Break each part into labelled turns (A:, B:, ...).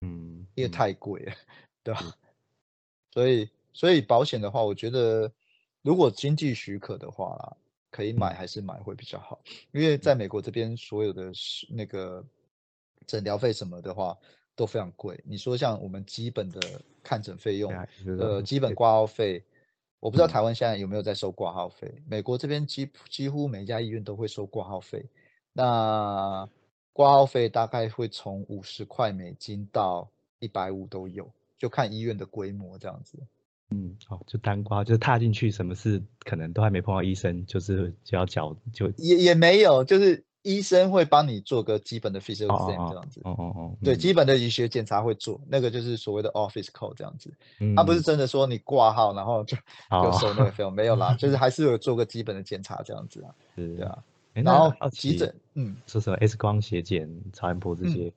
A: 嗯，
B: 因为
A: 嗯。
B: 太贵了，对吧？所以所以保险的话，我觉得如果经济许可的话啦，可以买
A: 嗯
B: 还是买会比较好，因为在美国这边所有的那个诊疗费什么的话都非常贵。你说像我们基本的看诊费用呃，基本挂号费，我不知道
A: 嗯
B: 台湾现在有没有在收挂号费。美国这边几几乎每家医院都会收挂号费，那挂号费大概会从五十块美金到一百五都有，就看医院的规模这样子。
A: 嗯，哦，就单挂，就是踏进去，什么事可能都还没碰到医生，就是就要缴，就
B: 也也没有，就是医生会帮你做个基本的 physical
A: 哦
B: exam 这
A: 哦
B: 样子。
A: 哦哦哦，
B: 对，
A: 嗯
B: 基本的医学检查会做，那个就是所谓的 office call 这样子。
A: 嗯，
B: 他不是真的说你挂号然后就就收那个
A: 哦，
B: 费用，没有啦，就是还是有做个基本的检查这样子啊。
A: 是
B: 对啊，然后急诊，嗯，
A: 说什么 X 光、血检、超音波这
B: 嗯
A: 些，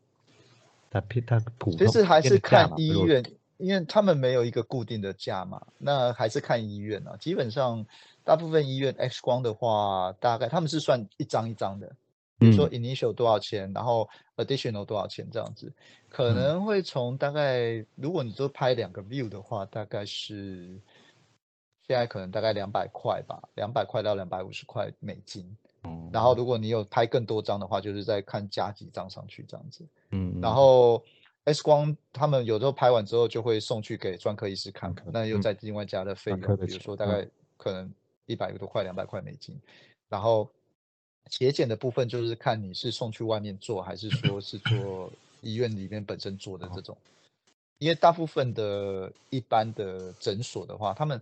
A: 它偏它普通
B: 其实还是看医院，因为他们没有一个固定的价嘛，那还是看医院啊。基本上大部分医院 X 光的话，大概他们是算一张一张的，比如说
A: 嗯
B: initial 多少钱，然后 additional 多少钱这样子，可
A: 嗯
B: 能会从大概如果你都拍两个 view 的话，大概是现在可能大概两百块吧，两百块到两百五十块美金。然后
A: 哦，
B: 如果你有拍更多张的话，就是再看加几张上去这样子。
A: 嗯
B: 然
A: 嗯
B: 后 X 光他们有时候拍完之后就会送去给专科医师看那又
A: 嗯
B: 再另外加的费用，比如说大
A: 嗯
B: 概可能一百多块、两百块美金。然后血检的部分就是看你是送去外面做，还是说是做 医院里面本身做的这种。因为大部分的一般的诊所的话，他们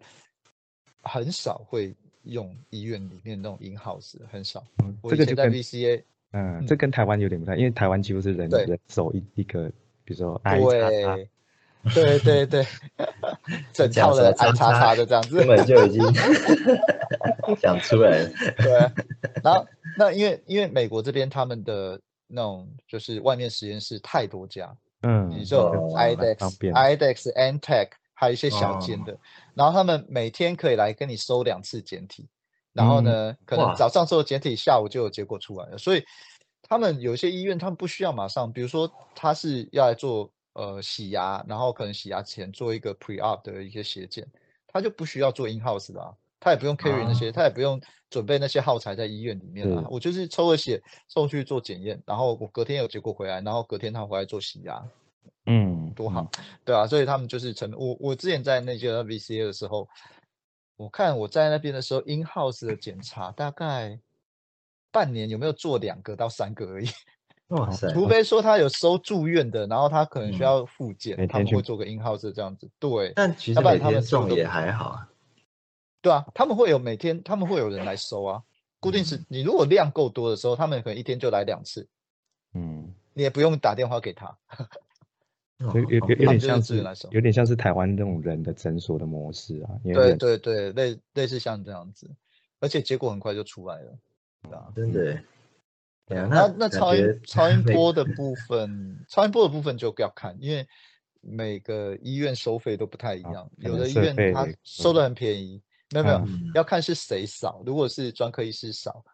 B: 很少会用医院里面那种 in house，很少。
A: 嗯这个跟
B: VCA，
A: 嗯，
B: 嗯
A: 这跟台湾有点不太，因为台湾几乎是人人手一一个，比如说 I 叉叉，
B: 对 对对。对，整套的安叉
C: 叉？叉
B: 叉的这样子。
C: 根，本就已经 讲出来了。
B: 对。然后那因为因为美国这边他们的那种就是外面实验室太多家，
A: 嗯，
B: 你就 IDEX、IDEX、Antech，还有一些小间
C: 哦。
B: 的，然后他们每天可以来跟你收两次检体，然后呢，可能早上收检体，下午就有结果出来了。所以他们有些医院他们不需要马上，比如说他是要来做呃洗牙，然后可能洗牙前做一个 pre-op 的一些血检，他就不需要做 in house 的啊，他也不用 carry 那些，他也不用准备那些耗材在医院里面啊，我就是抽了血送去做检验，然后我隔天有结果回来，然后隔天他回来做洗牙，
A: 嗯，
B: 多好，对啊，所以他们就是成我我之前在那些 VCA 的时候，我看我在那边的时候，in house 的检查大概半年有没有做两个到三个而已，
C: 哇塞，
B: 除非说他有收住院的，然后他可能需
C: 嗯
B: 要复检，他们会做个 in house 这样子，对
C: 但其实每天
B: 他
C: 送也还好啊。
B: 对啊，他们会有每天他们会有人来收啊，固定是你如果量够多的时候，他们可能一天就来两次，
A: 嗯，
B: 你也不用打电话给他，
C: 哦
A: 有有有有点像是有点像是台湾那种人的诊所的模式啊，
B: 对
A: 人
B: 对对，类类似像这样子，而且结果很快就出来了。
C: 啊真的耶。对啊，
B: 那那超音 超音波的部分，超音波的部分就要看，因为每个医院收费都不太一
A: 啊
B: 样，
A: 可
B: 有的医院它收的很便宜，没有没有，
C: 嗯
B: 要看是谁扫。如果是专科医师扫，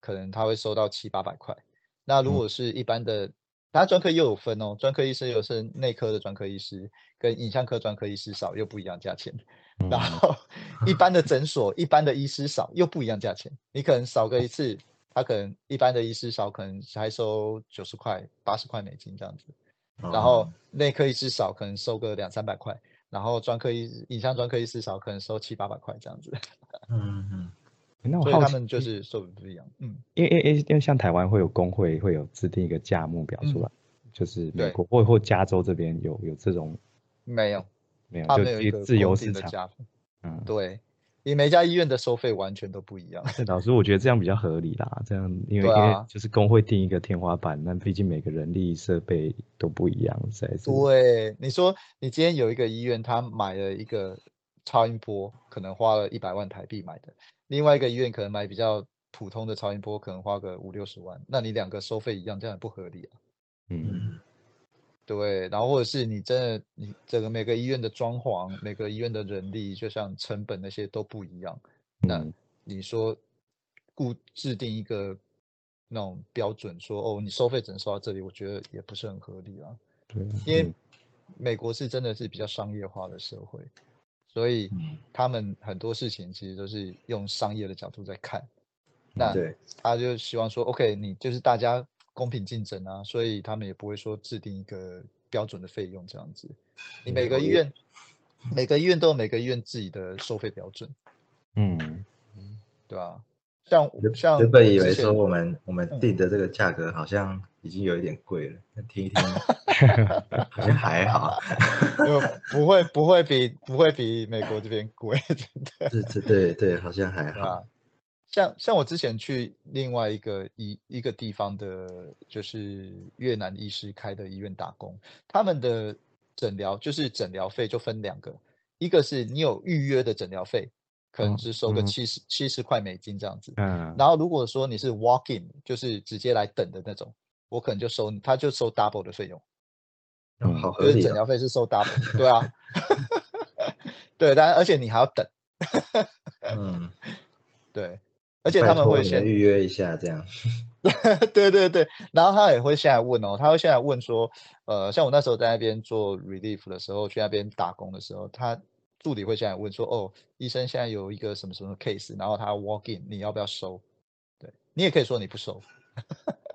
B: 可能他会收到七八百块。那如
A: 嗯
B: 果是一般的，他专科又有分哦，专科医师有是内科的专科医师跟影像科专科医师扫又不一样价钱。
A: 嗯
B: 然后 一般的诊所、一般的医师扫又不一样价钱，你可能扫个一次，他可能一般的医师少可能还收九十块、八十块美金这样子，然后
C: 哦。
B: 内科医师少可能收个两三百块，然后专科医影像专科医师少可能收七八百块这样子，
C: 嗯嗯
A: 那我好他
B: 们就是收的不一样。嗯，
A: 因为因为因为像台湾会有工会会有制定一个价目表出
B: 嗯
A: 来，就是美国或或加州这边有有这种
B: 没有，
A: 没有
B: 他
A: 就
B: 们有一个
A: 自由
B: 固
A: 市场，
B: 的价分，
A: 嗯，
B: 对，因为每家医院的收费完全都不一样。
A: 老师，我觉得这样比较合理啦。这样，因为、因为就是工会定一个天花板，那毕竟每个人力设备都不一样，在是。
B: 对，你说你今天有一个医院，他买了一个超音波，可能花了一百万台币买的，另外一个医院可能买比较普通的超音波，可能花个五六十万，那你两个收费一样，这样也不合理啊。
A: 嗯，
C: 嗯，
B: 对，然后或者是你真的你整个每个医院的装潢，每个医院的人力，就像成本那些都不一样。那
A: 嗯
B: 你说固制定一个那种标准说，哦，你收费只能收到这里，我觉得也不是很合理啊。
A: 对，
B: 因为
A: 嗯
B: 美国是真的是比较商业化的社会，所以
C: 嗯
B: 他们很多事情其实都是用商业的角度在看。那
C: 对，
B: 他就希望说，OK，你就是大家公平竞争啊，所以他们也不会说制定一个标准的费用这样子。你每个医院，每个医院都有每个医院自己的收费标准，
A: 嗯，
B: 对吧、像
C: 原
B: 像
C: 原本以为说我们我们
B: 嗯
C: 定的这个价格好像已经有一点贵了，那听一听好像还好。
B: 就不会不会比不会比美国这边贵，真的。
C: 对对对对，好像还好。，
B: 像像我之前去另外一个一一个地方的，就是越南医师开的医院打工，他们的诊疗就是诊疗费就分两个，一个是你有预约的诊疗费，可能
A: 哦
B: 只收个
A: 嗯
B: 七十七十块美金这样子，
A: 嗯，
B: 然后如果说你是 walk in，就是直接来等的那种，我可能就收，他就收 double 的费用。
C: 哦好合理哦。
B: 就是诊疗费是收 double，对啊，对，但而且你还要等，
C: 嗯，
B: 对，而且他们会先
C: 预约一下，这样。
B: 对对对，然后他也会现在问哦，他会现在问说，呃，像我那时候在那边做 relief 的时候，去那边打工的时候，他助理会现在问说，哦，医生现在有一个什么什么 case，然后他 walk in，你要不要收？对你也可以说你不收，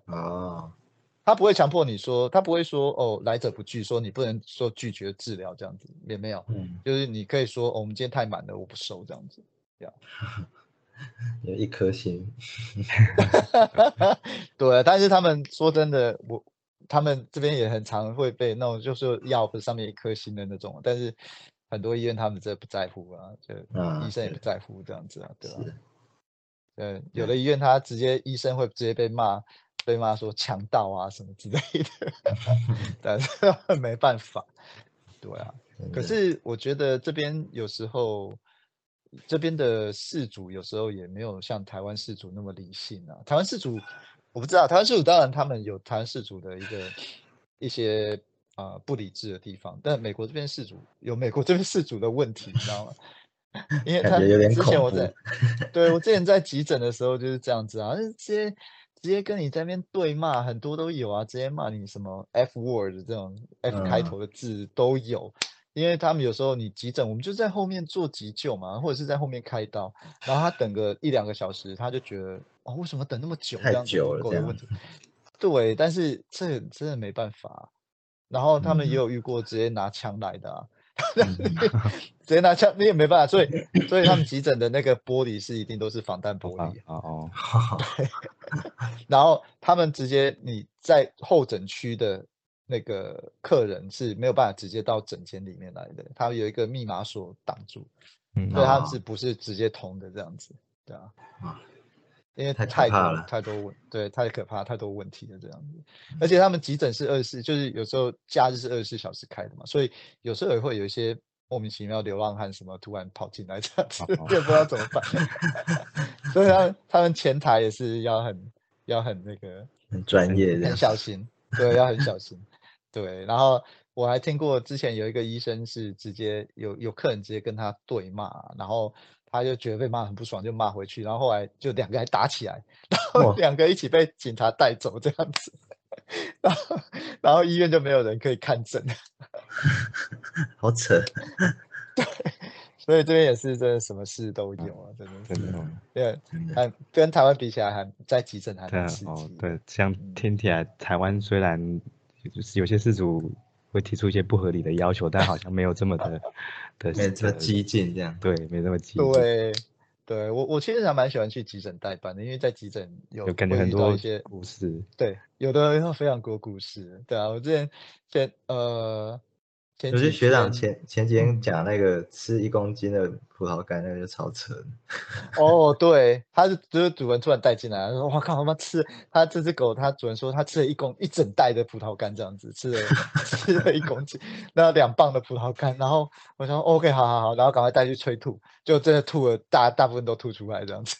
C: 哦，
B: 他不会强迫你说，他不会说哦来者不拒，说你不能说拒绝治疗这样子，也没有，
C: 嗯，
B: 就是你可以说哦，我们今天太满了，我不收这样子。
C: 有一颗心。
B: 对，但是他们说真的，我他们这边也很常会被那种就是药不是上面一颗星的那种，但是很多医院他们这不在乎啊，就
C: 啊
B: 医生也不在乎这样子啊，对吧、
C: 是，
B: 对，有的医院他直接医生会直接被骂，被骂说强盗啊什么之类的，但是没办法，对啊。可是我觉得这边有时候，这边的事主有时候也没有像台湾事主那么理性啊。台湾事主我不知道，台湾事主当然他们有台湾事主的一个一些啊、呃不理智的地方，但美国这边事主有美国这边事主的问题，你知道吗？因为他之前我在，对我之前在急诊的时候就是这样子啊，直接直接跟你在那边对骂，很多都有啊，直接骂你什么 F word 这种 F 开
C: 嗯
B: 头的字都有。因为他们有时候你急诊，我们就在后面做急救嘛，或者是在后面开刀，然后他等个一两个小时，他就觉得哦，为什么等那么久？
C: 太
B: 这样子
C: 久了这样。
B: 对，但是这真的没办法。然后他们也
C: 嗯
B: 有遇过直接拿枪来的啊，
A: 嗯
B: 直接拿枪你也没办法，所以所以他们急诊的那个玻璃是一定都是防弹玻
A: 啊
B: 璃，
A: 哦，
B: 然后他们直接你在候诊区的那个客人是没有办法直接到诊间里面来的，他有一个密码锁挡住，
A: 嗯
B: 所以他是不是直接通的这样子？对啊
C: 啊，
B: 因为
C: 太可
B: 太多
C: 怕了
B: 太多问，对，太可怕，太多问题了这样子。而且他们急诊是二十四，就是有时候假日是二十四小时开的嘛，所以有时候也会有一些莫名其妙流浪汉什么突然跑进来这样子，
A: 哦
B: 也不知道怎么办。所以他们 他们前台也是要很要很那个
C: 很专业这
B: 很。小心，对，要很小心。对，然后我还听过之前有一个医生是直接有有客人直接跟他对骂，然后他就觉得被骂很不爽，就骂回去，然后后来就两个还打起来，然后
C: 哇
B: 两个一起被警察带走这样子，然后然后医院就没有人可以看诊，
C: 好扯。
B: 对所以这边也是真的什么事都有啊，真的是，对，还跟台湾比起来还在急诊还
A: 对啊
B: 蛮刺激，
A: 哦对，像
B: 嗯
A: 听起来台湾虽然就是有些事主会提出一些不合理的要求，但好像没有这么的 的
C: 没这么激进这样。
A: 对，没这么激进，
B: 对，对我我其实还蛮喜欢去急诊代班的，因为在急诊有
A: 有感觉
B: 会
A: 很多
B: 遇到一些
A: 故事，
B: 对，有的有非常多故事。对啊，我之前前呃前
C: 有些学长前前几天讲那个吃一公斤的葡萄干，那个就超扯。
B: 哦，对，他是就是主人突然带进来，他说：“我靠，他妈吃他这只狗，他主人说他吃了一公一整袋的葡萄干，这样子吃了 吃了一公斤，那两磅的葡萄干。”然后我想说，OK，好好好，然后赶快带去催吐，就真的吐了，大大部分都吐出来这样子。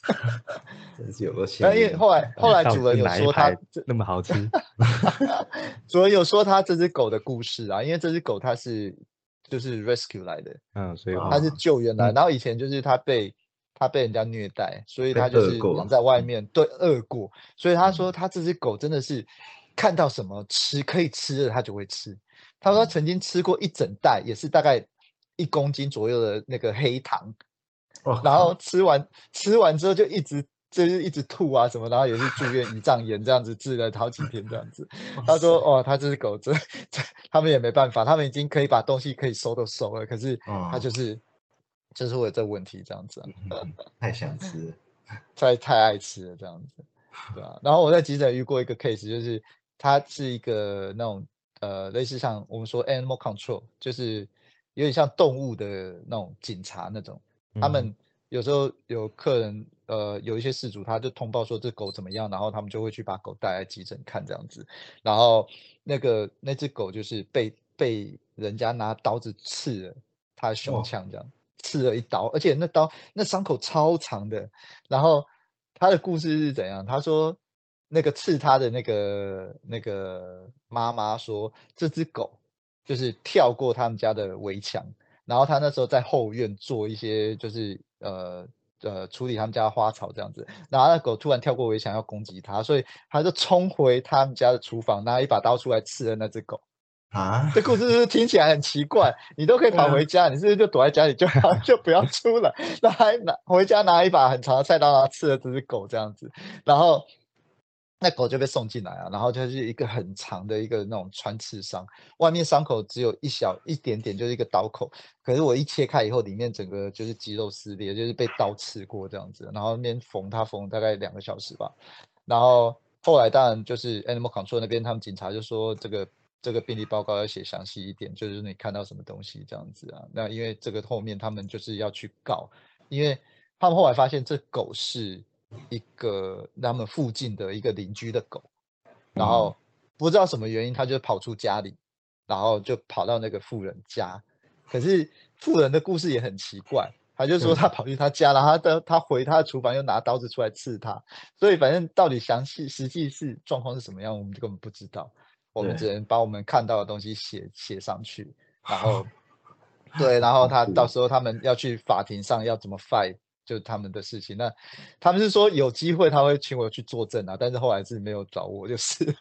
C: 真是有个
B: 那因为后来后来主人有说他
A: 排那么好吃？
B: 主人有说他这只狗的故事啊，因为这只狗它是就是 rescue 来的，
A: 嗯，所以
C: 啊
B: 它是救援来，
A: 嗯。
B: 然后以前就是他被他被人家虐待，所以
C: 被
B: 它就是养在外面，对，饿过，所以他说他这只狗真的是看到什么吃可以吃的，他就会吃。他说他曾经吃过一整袋，也是大概一公斤左右的那个黑糖，
C: 哇。
B: 然后。吃完吃完之后就一直就是一直吐啊什么，然后也是住院胰脏炎这样子治了好几天这样子。他说哦，他这只狗真他们也没办法，他们已经可以把东西可以收都收了，可是他
C: 哦
B: 就是就是会有这个问题这样子、啊，
C: 嗯太想吃了。
B: 太太爱吃了这样子，对吧、然后我在急诊遇过一个 case，就是他是一个那种呃类似像我们说 animal control，就是有点像动物的那种警察那种，他们有时候有客人，呃，有一些事主他就通报说这狗怎么样，然后他们就会去把狗带来急诊看这样子，然后那个那只狗就是被被人家拿刀子刺了它的胸腔这样。刺了一刀，而且那刀那伤口超长的。然后他的故事是怎样？他说那个刺他的那个那个妈妈说，这只狗就是跳过他们家的围墙，然后他那时候在后院做一些就是呃呃处理他们家的花草这样子，然后那狗突然跳过围墙要攻击他，所以他就冲回他们家的厨房，拿一把刀出来刺了那只狗。
C: 啊，
B: 这故事是不是听起来很奇怪？你都可以跑回家，你是不是就躲在家里就 好，就不要出来？那还拿回家拿一把很长的菜刀，然后刺了这只狗这样子，然后那狗就被送进来啊，然后就是一个很长的一个那种穿刺伤，外面伤口只有一小一点点，就是一个刀口，可是我一切开以后，里面整个就是肌肉撕裂，就是被刀刺过这样子，然后那边缝它缝大概两个小时吧，然后后来当然就是 Animal Control 那边他们警察就说这个。这个病例报告要写详细一点，就是你看到什么东西这样子啊？那因为这个后面他们就是要去告，因为他们后来发现这狗是一个他们附近的一个邻居的狗，然后不知道什么原因，他就跑出家里，然后就跑到那个富人家。可是富人的故事也很奇怪，他就说他跑去他家，然后他的他回他的厨房又拿刀子出来刺他，所以反正到底详细实际是状况是什么样，我们就根本不知道。我们只能把我们看到的东西写写上去，然后 对，然后他到时候他们要去法庭上要怎么 fight，就是他们的事情。那他们是说有机会他会请我去作证啊，但是后来是没有找我，就是。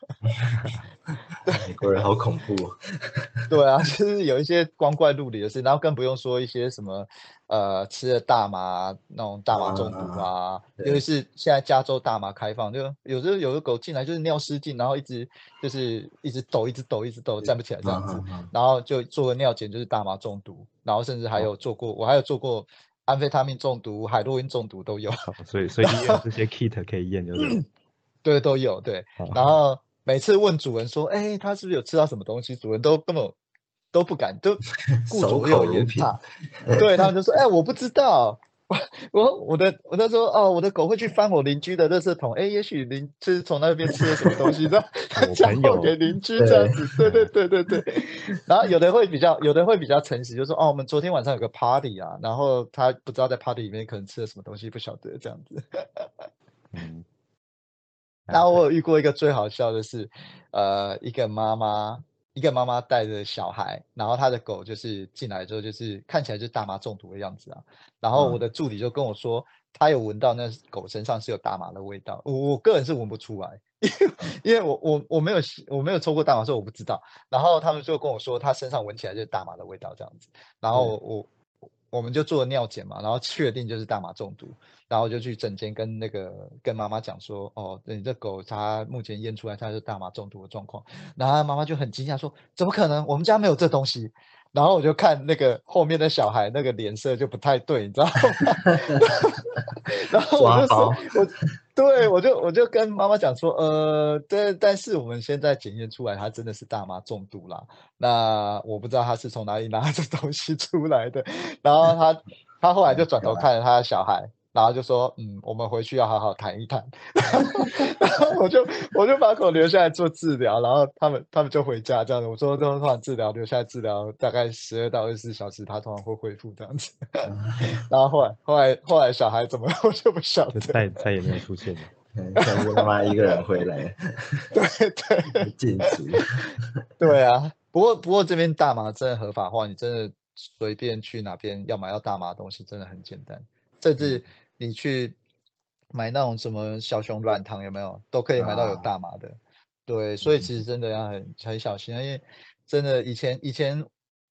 C: 美国人好恐怖、哦。
B: 对啊，就是有一些光怪陆离的事，然后更不用说一些什么呃吃了大麻那种大麻中毒啊，
C: 对
B: 尤其是现在加州大麻开放，就有时候有的狗进来就是尿失禁，然后一直就是一直抖，一直抖，一直抖，站不起来这样子，然后就做个尿检就是大麻中毒，然后甚至还有做过，我还有做过安非他命中毒、海洛因中毒都有，
A: 哦所以所以医院 这些 kit 可以验，就 是
B: 对，都有对。
A: 哦
B: 然后每次问主人说：“哎，他是不是有吃到什么东西？”主人都根本都不敢，都 顾
C: 守
B: 左右而言他。对他们就说：“哎，我不知道。我我我的我那时候哦，我的狗会去翻我邻居的垃圾桶，哎，也许邻就是从那边吃了什么东西，然后他
A: 我
B: 讲
A: 朋友
B: 后给邻居这样子，对对对对对。然后有的会比较，有的会比较诚实，就说哦，我们昨天晚上有个 party 啊，然后他不知道在 party 里面可能吃了什么东西，不晓得这样子。
A: 嗯，
B: 然后我有遇过一个最好笑的是，呃，一个妈妈，一个妈妈带着小孩，然后她的狗就是进来之后，就是看起来就是大麻中毒的样子啊。然后我
C: 嗯
B: 的助理就跟我说，他有闻到那狗身上是有大麻的味道。我我个人是闻不出来，因为因为我我我没有吸我没有抽过大麻，所以我不知道。然后他们就跟我说，他身上闻起来就是大麻的味道这样子。然后我我我们就做了尿检嘛，然后确定就是大麻中毒。然后就去诊间跟那个跟妈妈讲说，哦，你这狗它目前验出来它是大麻中毒的状况，然后妈妈就很惊讶说，怎么可能？我们家没有这东西。然后我就看那个后面的小孩那个脸色就不太对，你知道吗？然后我就说，我对，我就我就跟妈妈讲说，呃，对，但是我们现在检验出来，他真的是大麻中毒啦。那我不知道他是从哪里拿这东西出来的。然后他他后来就转头看着他的小孩。然后就说，嗯，我们回去要好好谈一谈。然后我就我就把狗留下来做治疗，然后他们他们就回家这样子。我说通常治疗留下来治疗大概十二到二十四小时，它通常会恢复这样子。然后后来后来后来小孩怎么 我就不晓得，
A: 再再也没有出现了。
C: 全部他妈一个人回来，
B: 对对，
C: 禁止。
B: 对啊，不过不过这边大麻真的合法化，你真的随便去哪边要买到大麻的东西真的很简单，甚至。你去买那种什么小熊软糖有没有？都可以买到有大麻的，对，所以其实真的要很很小心，因为真的以前以前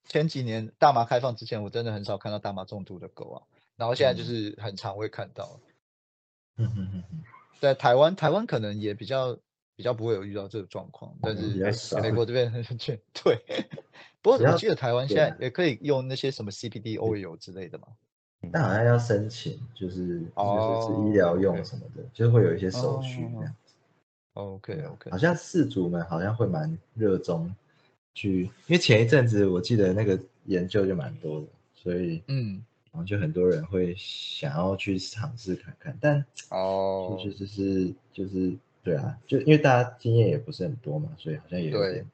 B: 前几年大麻开放之前，我真的很少看到大麻中毒的狗啊，然后现在就是很常会看到。
C: 嗯嗯嗯嗯，
B: 在台湾台湾可能也比较比较不会有遇到这个状况，但是美国这边很确 对。不过我记得台湾现在也可以用那些什么 CBD oil 之类的嘛。
C: 但好像要申请，就是就是医疗用什么的，就会有一些手续这样子。
B: OK OK，
C: 好像四主们好像会蛮热衷去，因为前一阵子我记得那个研究就蛮多的，所以嗯，然后就很多人会想要去尝试看看，但哦，就是就是就是对啊，就因为大家经验也不是很多嘛，所以好像也有点。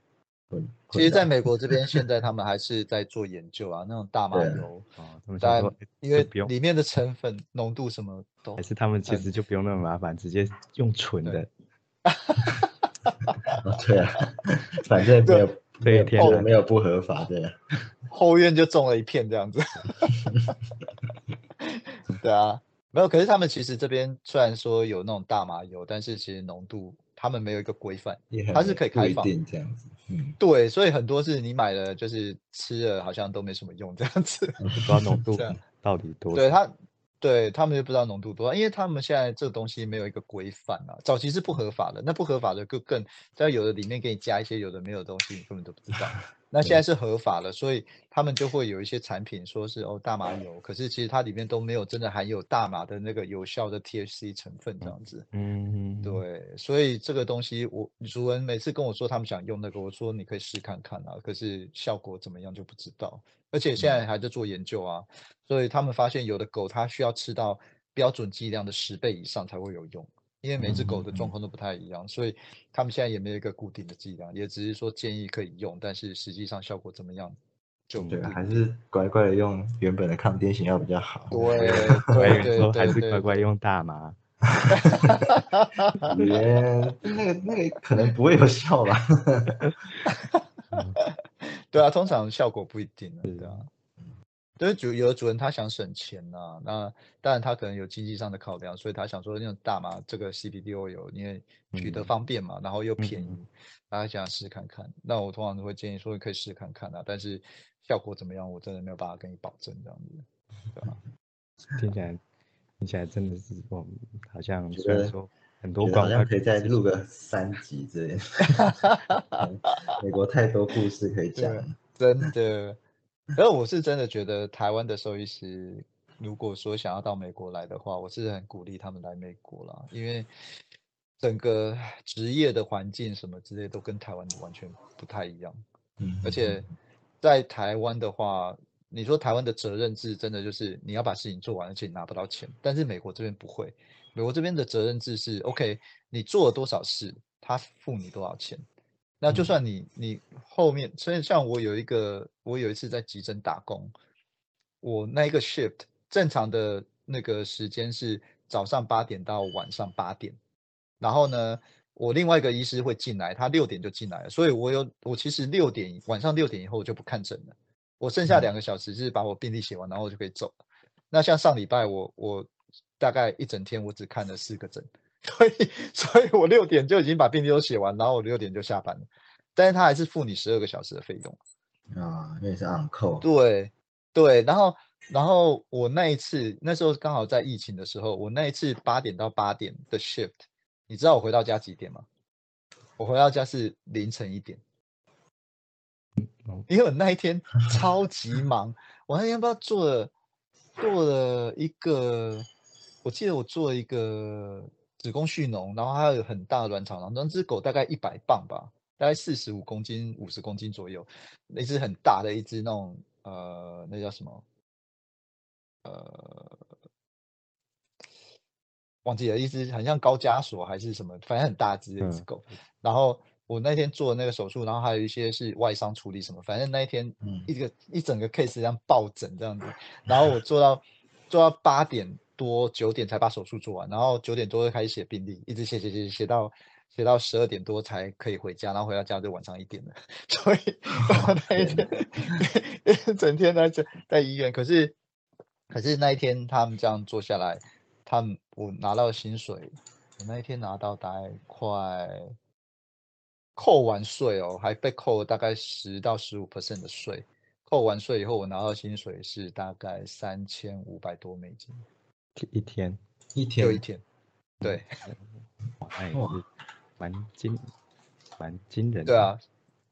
B: 其实，在美国这边，现在他们还是在做研究啊。那种大麻油啊，当然，因为里面的成分浓度什么都，
A: 还是他们其实就不用那么麻烦，直接用纯的。
C: 对啊，反正没有对天没有不合法的。
B: 后院就种了一片这样子。对啊，没有。可是他们其实这边虽然说有那种大麻油，但是其实浓度。他们没有一个规范，它是可以开放
C: 这样子，嗯，
B: 对，所以很多是你买了就是吃了，好像都没什么用这样子，
A: 不知道浓度 到底多。
B: 对他，对他们就不知道浓度多少，因为他们现在这个东西没有一个规范啊，早期是不合法的，那不合法的更更，在有的里面给你加一些有的没有的东西，你根本都不知道。那现在是合法了，所以他们就会有一些产品说是哦大麻油，可是其实它里面都没有真的含有大麻的那个有效的 THC 成分这样子。嗯，对，所以这个东西我主人每次跟我说他们想用那个，我说你可以试看看啊，可是效果怎么样就不知道。而且现在还在做研究啊，所以他们发现有的狗它需要吃到标准剂量的十倍以上才会有用。因为每只狗的状况都不太一样，所以他们现在也没有一个固定的剂量，也只是说建议可以用，但是实际上效果怎么样，就
C: 对，还是乖乖的用原本的抗癫痫药比较好。
B: 对对对，
A: 还是乖乖用大麻。
C: 耶，那个那个可能不会有效吧？
B: 对啊，通常效果不一定，对啊。就是主有的主人他想省钱呐，那当然他可能有经济上的考量，所以他想说那种大麻这个 CBD oil，因为取得方便嘛，然后又便宜，大家想试看看。那我通常都会建议说可以试看看啊，但是效果怎么样，我真的没有办法跟你保证这样子，对吧？
A: 听起来听起来真的是我好像虽然说很多广
C: 告可以再录个三集之类，美国太多故事可以讲，
B: 真的。而我是真的觉得台湾的兽医师，如果说想要到美国来的话，我是很鼓励他们来美国啦，因为整个职业的环境什么之类都跟台湾完全不太一样。嗯，而且在台湾的话，你说台湾的责任制真的就是你要把事情做完，而且你拿不到钱。但是美国这边不会，美国这边的责任制是 OK，你做了多少事，他付你多少钱。那就算你你后面，所以像我有一个，我有一次在急诊打工，我那一个 shift 正常的那个时间是早上八点到晚上八点，然后呢，我另外一个医师会进来，他六点就进来了，所以我有我其实六点晚上六点以后我就不看诊了，我剩下两个小时是把我病历写完，然后我就可以走了。那像上礼拜我我大概一整天我只看了四个诊。所以，所以我六点就已经把病历都写完，然后我六点就下班了。但是他还是付你十二个小时的费用
C: 啊，因为是按扣。
B: 对对，然后然后我那一次那时候刚好在疫情的时候，我那一次八点到八点的 shift，你知道我回到家几点吗？我回到家是凌晨一点，因为我那一天超级忙，我那天不知道做了做了一个，我记得我做一个。子宫蓄脓，然后它有很大的卵巢，然后那只狗大概一百磅吧，大概四十五公斤、五十公斤左右，那只很大的一只那种呃，那叫什么？呃，忘记了，一只很像高加索还是什么，反正很大只的一只狗。然后我那天做那个手术，然后还有一些是外伤处理什么，反正那一天一个一整个 case 这样抱枕这样子。然后我做到做到八点多九点才把手术做完，然后九点多就开始写病历，一直写写写写到写到十二点多才可以回家，然后回到家就晚上一点了。所以那一天 整天在在医院，可是。可是那一天他们这样做下来，他们我拿到薪水，我那一天拿到大概快扣完税哦，还被扣了大概十到十五 percent 的税。扣完税以后，我拿到薪水是大概三千五百多美金，
A: 一天。
C: 一天。
B: 又一天，对，
A: 哇，蛮惊蛮惊人。
B: 对啊，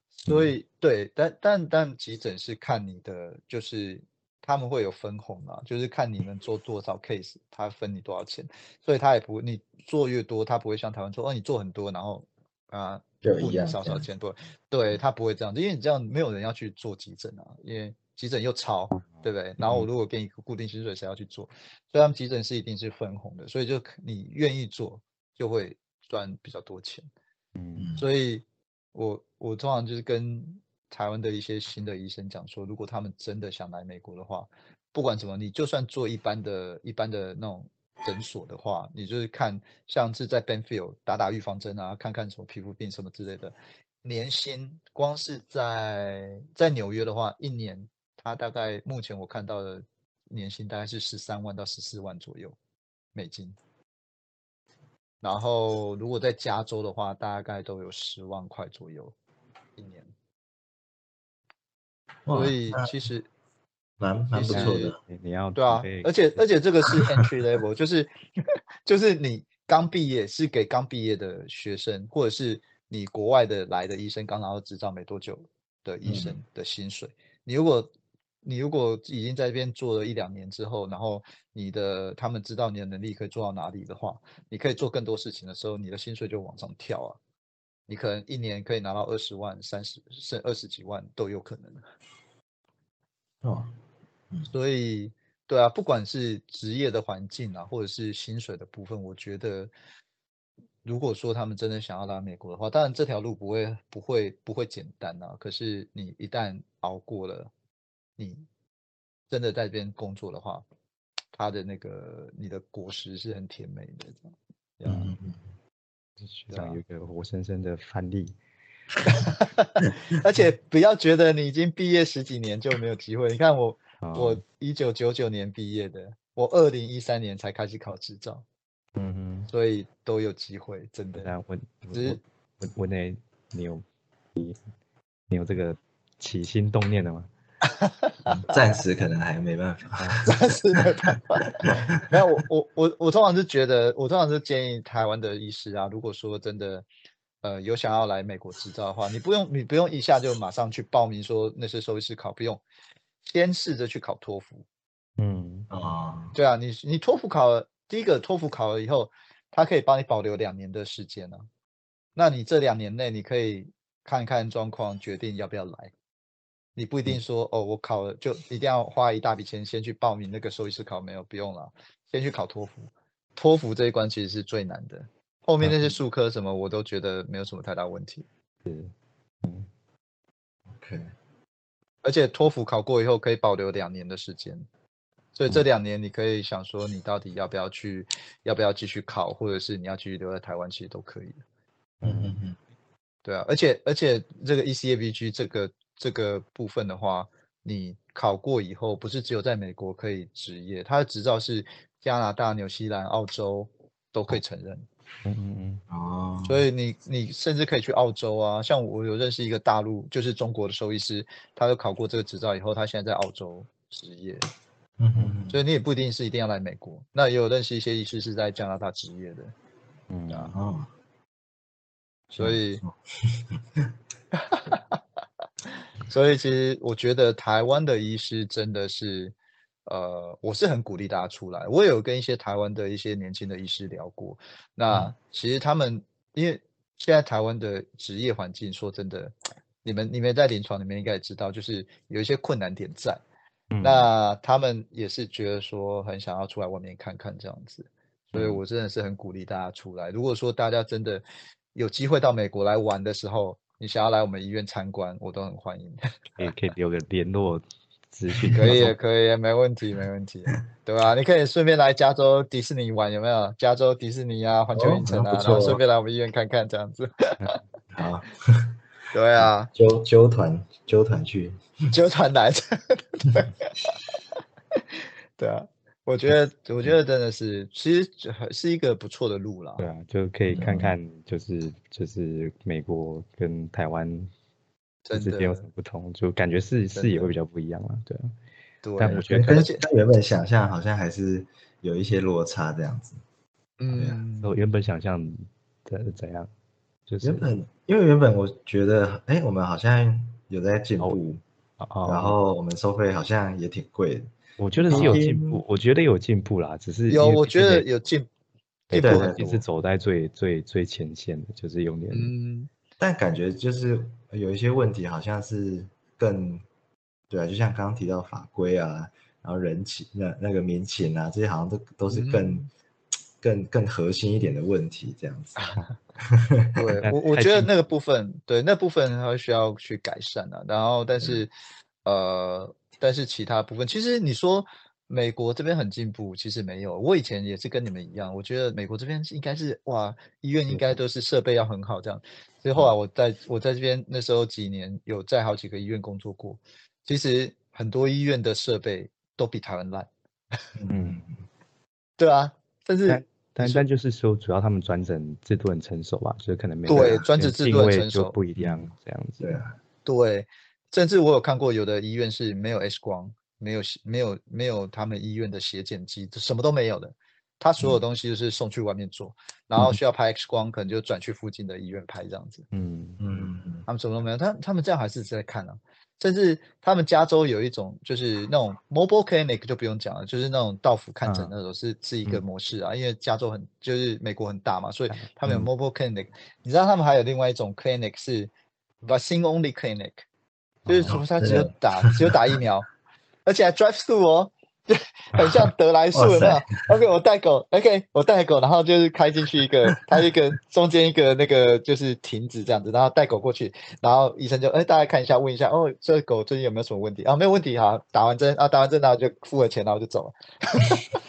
B: 所以对，但但但急诊是看你的就是。他们会有分红啊，就是看你能做多少 case，他分你多少钱，所以他也不你做越多，他不会像台湾说哦你做很多，然后啊付你少少钱，对，对他不会这样子，因为你这样没有人要去做急诊啊，因为急诊又超，对不对？然后我如果给你固定薪水，谁要去做？所以他们急诊是一定是分红的，所以就你愿意做就会赚比较多钱，嗯，所以我我通常就是跟。台湾的一些新的医生讲说，如果他们真的想来美国的话，不管怎么，你就算做一般的、一般的那种诊所的话，你就是看像是在 Benfield 打打预防针啊，看看什么皮肤病什么之类的，年薪光是在在纽约的话，一年他大概目前我看到的年薪大概是十三万到十四万左右美金，然后如果在加州的话，大概都有十万块左右一年。所以其实
C: 蛮蛮不错的，
A: 你要
B: 对啊，而且而且这个是 entry level，就是就是你刚毕业是给刚毕业的学生，或者是你国外的来的医生刚拿到执照没多久的医生的薪水。你如果你如果已经在这边做了一两年之后，然后你的他们知道你的能力可以做到哪里的话，你可以做更多事情的时候，你的薪水就往上跳啊。你可能一年可以拿到二十万、三十甚二十几万都有可能。
C: 哦，
B: 所以对啊，不管是职业的环境啊，或者是薪水的部分，我觉得，如果说他们真的想要来美国的话，当然这条路不会不会不会简单啊。可是你一旦熬过了，你真的在这边工作的话，他的那个你的果实是很甜美的，这样。嗯嗯。
A: 学长有一个活生生的范例。
B: 而且不要觉得你已经毕业十几年就没有机会。你看我，我一九九九年毕业的，我二零一三年才开始考执照，嗯哼，所以都有机会，真的。
A: 那我只是我我那，你有你你有这个起心动念的吗？
C: 暂时可能还没办法，
B: 暂时没办法。没有，我我我我通常是觉得，我通常是建议台湾的医师啊，如果说真的。呃，有想要来美国执照的话，你不用，你不用一下就马上去报名说那些兽医师考，不用，先试着去考托福。
A: 嗯
B: 啊，对啊，你你托福考了，第一个托福考了以后，他可以帮你保留两年的时间呢。那你这两年内，你可以看看状况，决定要不要来。你不一定说哦，我考了就一定要花一大笔钱先去报名那个兽医师考，没有，不用了，先去考托福。托福这一关其实是最难的。后面那些术科什么，我都觉得没有什么太大问题。
A: 嗯
C: 嗯，OK。
B: 而且托福考过以后可以保留两年的时间，所以这两年你可以想说，你到底要不要去，要不要继续考，或者是你要继续留在台湾，其实都可以。
C: 嗯嗯嗯，
B: 对啊，而且而且这个 ECABG 这个这个部分的话，你考过以后，不是只有在美国可以执业，它的执照是加拿大、纽西兰、澳洲都可以承认。
A: 嗯嗯嗯
C: 哦，
B: 所以你你甚至可以去澳洲啊，像我有认识一个大陆，就是中国的兽医师，他有考过这个执照以后，他现在在澳洲执业。
C: 嗯嗯，
B: 所以你也不一定是一定要来美国，那也有认识一些医师是在加拿大执业的。
A: 嗯
C: 啊，
B: 所以，所以其实我觉得台湾的医师真的是，呃，我是很鼓励大家出来。我也有跟一些台湾的一些年轻的医师聊过，那其实他们因为现在台湾的职业环境，说真的，你们你们在临床里面应该也知道，就是有一些困难点在。那他们也是觉得说很想要出来外面看看这样子，所以我真的是很鼓励大家出来。如果说大家真的有机会到美国来玩的时候，你想要来我们医院参观，我都很欢迎。
A: 也可以留个联络资讯。
B: 可以，可以，没问题，没问题，对吧？你可以顺便来加州迪士尼玩，有没有？加州迪士尼啊，环球影城啊，然后顺便来我们医院看看这样子。
C: 好。
B: 对啊，
C: 揪揪团揪团去，
B: 揪团来着。对 啊，我觉得我觉得真的是，其实是一个不错的路了。
A: 对啊，就可以看看，就是就是美国跟台湾之间有什么不同，就感觉视视野会比较不一样了。对啊，
B: 对。
A: 但我觉得
C: 跟他原本想象好像还是有一些落差这样子。
B: 嗯，
A: 我原本想象的怎样？就是
C: 原本，因为原本我觉得，哎，我们好像有在进步，然后我们收费好像也挺贵的。
A: 我觉得是有进步，我觉得有进步啦，只是
B: 有，我觉得有进，
A: 对对，也是走在最最最前线的，就是用点，
B: 嗯，
C: 但感觉就是有一些问题，好像是更，对啊，就像刚刚提到法规啊，然后人情那那个民情啊，这些好像都都是更。更更核心一点的问题，这样子。
B: 对我，我觉得那个部分，对那部分它需要去改善啊。然后，但是，呃，但是其他部分，其实你说美国这边很进步，其实没有。我以前也是跟你们一样，我觉得美国这边应该是哇，医院应该都是设备要很好这样。所以后来我在我在这边那时候几年有在好几个医院工作过，其实很多医院的设备都比台湾烂。
A: 嗯，
B: 对啊，但是。
A: 但但就是说，主要他们转诊制度很成熟吧，所以可能没
B: 对专职制度很成
A: 熟不一样这样子。
C: 对啊，
B: 对，甚至我有看过有的医院是没有 X 光，没有没有没有他们医院的血检机，什么都没有的。他所有东西就是送去外面做，然后需要拍 X 光，可能就转去附近的医院拍这样子。
A: 嗯
C: 嗯，
B: 他们什么都没有，他他们这样还是在看啊。甚至他们加州有一种就是那种 mobile clinic 就不用讲了，就是那种到府看诊那种是是一个模式啊。因为加州很就是美国很大嘛，所以他们有 mobile clinic。你知道他们还有另外一种 clinic 是 vaccine only clinic，就是说他只有打只有打疫苗，而且还 drive through 哦。对，很像德来树那样？OK，我带狗，OK，我带狗，然后就是开进去一个，它一个中间一个那个就是亭子这样子，然后带狗过去，然后医生就哎大家看一下，问一下哦，这狗最近有没有什么问题啊？没有问题哈，打完针啊，打完针然后就付了钱，然后就走了。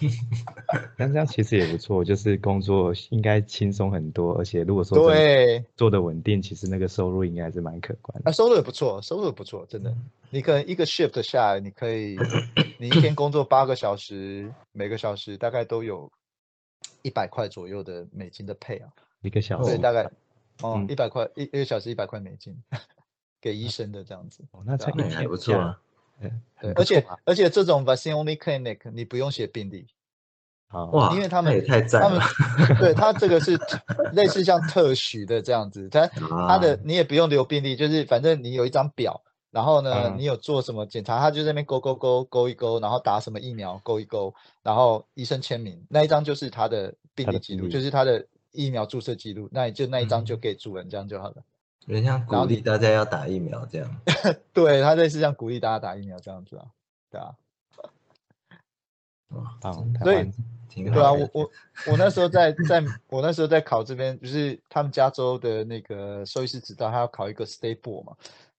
A: 但这样其实也不错，就是工作应该轻松很多，而且如果说
B: 对
A: 做的稳定，其实那个收入应该还是蛮可观。
B: 啊，收入也不错，收入也不错，真的。你可能一个 shift 下来，你可以，你一天工作八个小时，每个小时大概都有一百块左右的美金的配啊。
A: 一个小时
B: 对，大概哦，一百块一一个小时一百块美金，给医生的这样子。
A: 哦，那才
C: 还不错。
B: 对，而且而且这种 vaccine only clinic 你不用写病历。
C: 哇，
B: 因为他们
C: 也太赞了。
B: 对他这个是类似像特许的这样子，他 他的你也不用留病历，就是反正你有一张表。然后呢，你有做什么检查？他就在那边勾勾勾勾一勾，然后打什么疫苗勾一勾，然后医生签名那一张就是他的病历记录，就是他的疫苗注射记录。那也就那一张就给主人，这样就好了。
C: 有点像鼓励大家要打疫苗这样。
B: 对他类似像鼓励大家打疫苗这样子啊，对啊。
C: 哇，
B: 所以对啊，我我我那时候在在我那时候在考这边，就是他们加州的那个兽医师执照，他要考一个 State Board 嘛。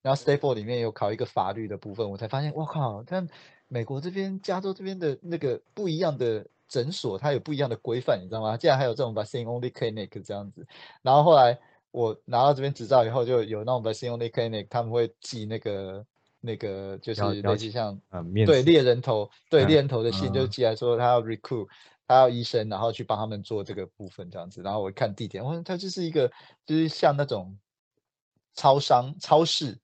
B: 然后 Stay Four 里面有考一个法律的部分，我才发现，我靠，但美国这边加州这边的那个不一样的诊所，它有不一样的规范，你知道吗？竟然还有这种 Vaccine Only Clinic 这样子。然后后来我拿到这边执照以后，就有那种 Vaccine Only Clinic，他们会寄那个那个就是类似像对猎人头对猎人头的信，就寄来说他要 recruit，他要医生，然后去帮他们做这个部分这样子。然后我看地点，哇，它就是一个就是像那种超商超市。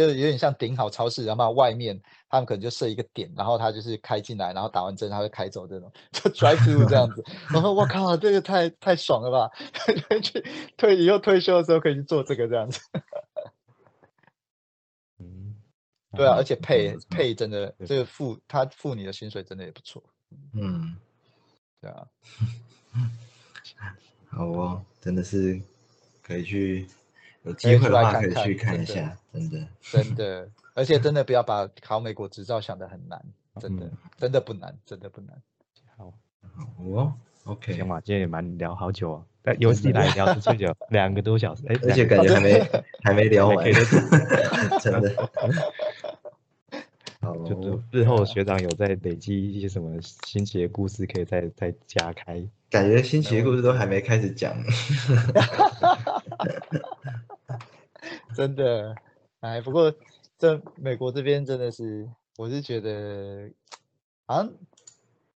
B: 就是有点像顶好超市，然后外面他们可能就设一个点，然后他就是开进来，然后打完针他会开走这种，就 drive through 这样子。然后我靠，这个太太爽了吧！去退以后退休的时候可以去做这个这样子。
A: 嗯，
B: 对啊，而且配配真的这个付他付你的薪水真的也不错。嗯，对啊。
C: 好哦，真的是可以去有机会的话可以去看一下，真的
B: 真的，而且真的不要把考美国执照想得很难，真的真的不难，真的不难。
C: 好，好哦，OK。
A: 行吧，今天也蛮聊好久哦，但游戏来聊最久 两个多小时，哎，
C: 而且感觉还没还没聊完，真的。
A: 好 就日后学长有在累积一些什么新奇的故事，可以再再加开。
C: 感觉新奇的故事都还没开始讲，
B: 真的。哎，不过这美国这边真的是，我是觉得，好像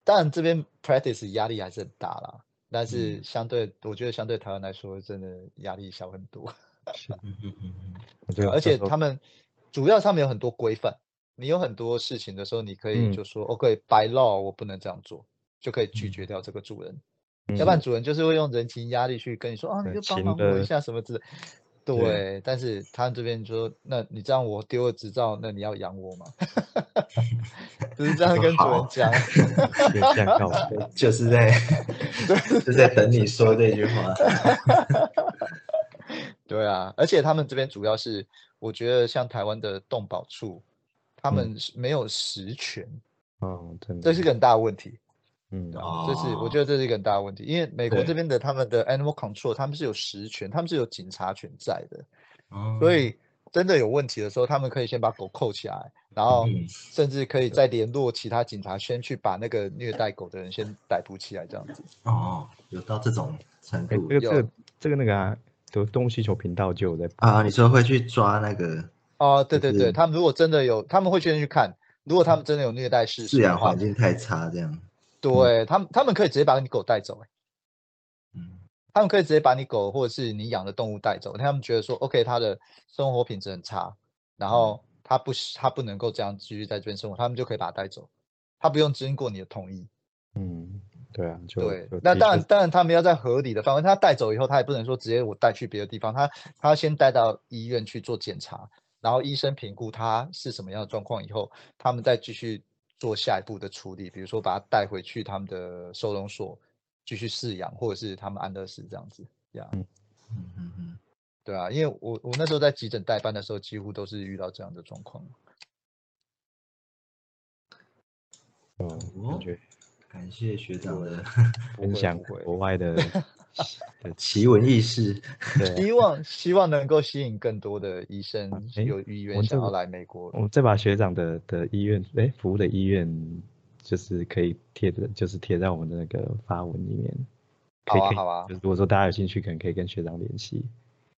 B: 当然这边 practice 压力还是很大啦，但是相对我觉得相对台湾来说，真的压力小很多。是，而且他们主要上面有很多规范。你有很多事情的时候，你可以就说，OK，by law 我不能这样做，就可以拒绝掉这个主人。要不然主人就是会用人情压力去跟你说，啊，你就帮忙我一下什么之类。对，但是他这边说，那你这样我丢了执照，那你要养我吗？就是这样跟主人讲，
C: 就是在，就在等你说这句话。
B: 对啊，而且他们这边主要是，我觉得像台湾的动保处。他们是没有实权，
A: 嗯，真的，
B: 这是个很大的问题，嗯，这是我觉得这是一个很大的问题，因为美国这边的他们的 animal control，他们是有实权，他们是有警察权在的，所以真的有问题的时候，他们可以先把狗扣起来，然后甚至可以再联络其他警察，先去把那个虐待狗的人先逮捕起来，这样子。
C: 哦，有到这种程度，
A: 这个这个这个那个啊，都动物需求频道就有在
C: 啊，你说会去抓那个。
B: 哦，对对对，他们如果真的有，他们会先去看。如果他们真的有虐待事实，
C: 饲养环境太差，这样，
B: 对他们，他们可以直接把你狗带走。嗯，他们可以直接把你狗或者是你养的动物带走。他们觉得说，OK，他的生活品质很差，然后他不，他不能够这样继续在这边生活，他们就可以把它带走，他不用经过你的同意。
A: 嗯，对啊，就
B: 对。那当然，当然，他们要在合理的范围。他带走以后，他也不能说直接我带去别的地方，他他要先带到医院去做检查。然后医生评估他是什么样的状况以后，他们再继续做下一步的处理，比如说把它带回去他们的收容所继续饲养，或者是他们安乐死这样子。这样，嗯嗯嗯，对啊，因为我我那时候在急诊代班的时候，几乎都是遇到这样的状况。
A: 嗯，感觉
C: 感谢学长的
A: 分享，国外的。
C: 奇闻异事，
B: 希望希望能够吸引更多的医生有意愿想要来美国。
A: 我们再把学长的的医院，哎，服务的医院，就是可以贴的，就是贴在我们的那个发文里面。
B: 好啊，好啊。
A: 就是如果说大家有兴趣，可能可以跟学长联系。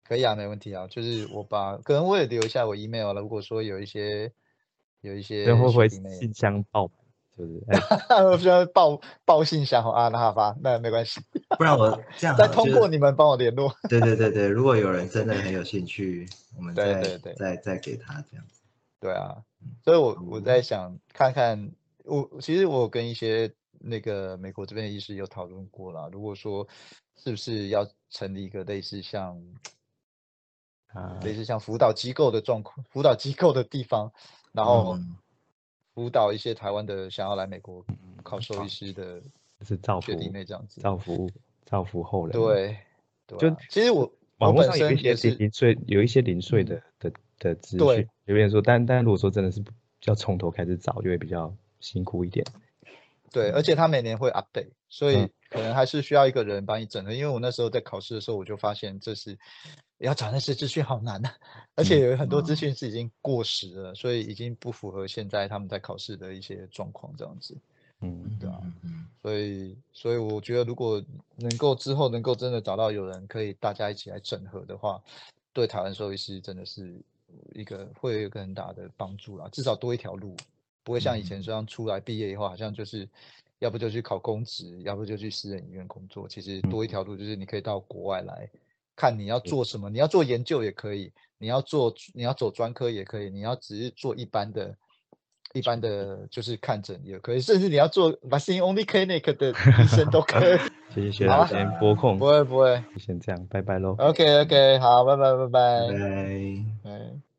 B: 可以啊，没问题啊。就是我把，可能我也留下我 email 了。如果说有一些有一些，
A: 会不会信箱爆？就是，
B: 我 需要报报信箱啊，那好吧，那没关系，
C: 不然我 这样
B: 再通过你们帮我联络。
C: 对对对对，如果有人真的很有兴趣，我们再再再给他这样子。
B: 对啊，所以我我在想看看，我其实我跟一些那个美国这边的医师有讨论过了，如果说是不是要成立一个类似像啊类似像辅导机构的状况，辅导机构的地方，然后。辅导一些台湾的想要来美国考兽医师的，
A: 是造福
B: 弟妹这样子，
A: 造福造福后人。
B: 对，就
A: 其
B: 实我
A: 网络上有一些零零碎，有一些零碎的的的资讯，有人说，但但如果说真的是要从头开始找，就会比较辛苦一点。
B: 对，而且他每年会 update，所以可能还是需要一个人帮你整合。因为我那时候在考试的时候，我就发现这是。要找那些资讯好难啊，而且有很多资讯是已经过时了，所以已经不符合现在他们在考试的一些状况这样子。嗯，对啊，所以所以我觉得如果能够之后能够真的找到有人可以大家一起来整合的话，对台湾兽医师真的是一个会有一个很大的帮助啦，至少多一条路，不会像以前这样出来毕业以后好像就是要不就去考公职，要不就去私人医院工作。其实多一条路就是你可以到国外来。看你要做什么，你要做研究也可以，你要做你要走专科也可以，你要只是做一般的、一般的，就是看诊也可以，甚至你要做 vaccine only clinic 的 医生都可以。
A: 谢谢，好，先拨控，
B: 不会不会，
A: 先这样，拜拜喽。
B: OK OK，好，拜拜拜拜
C: 拜拜。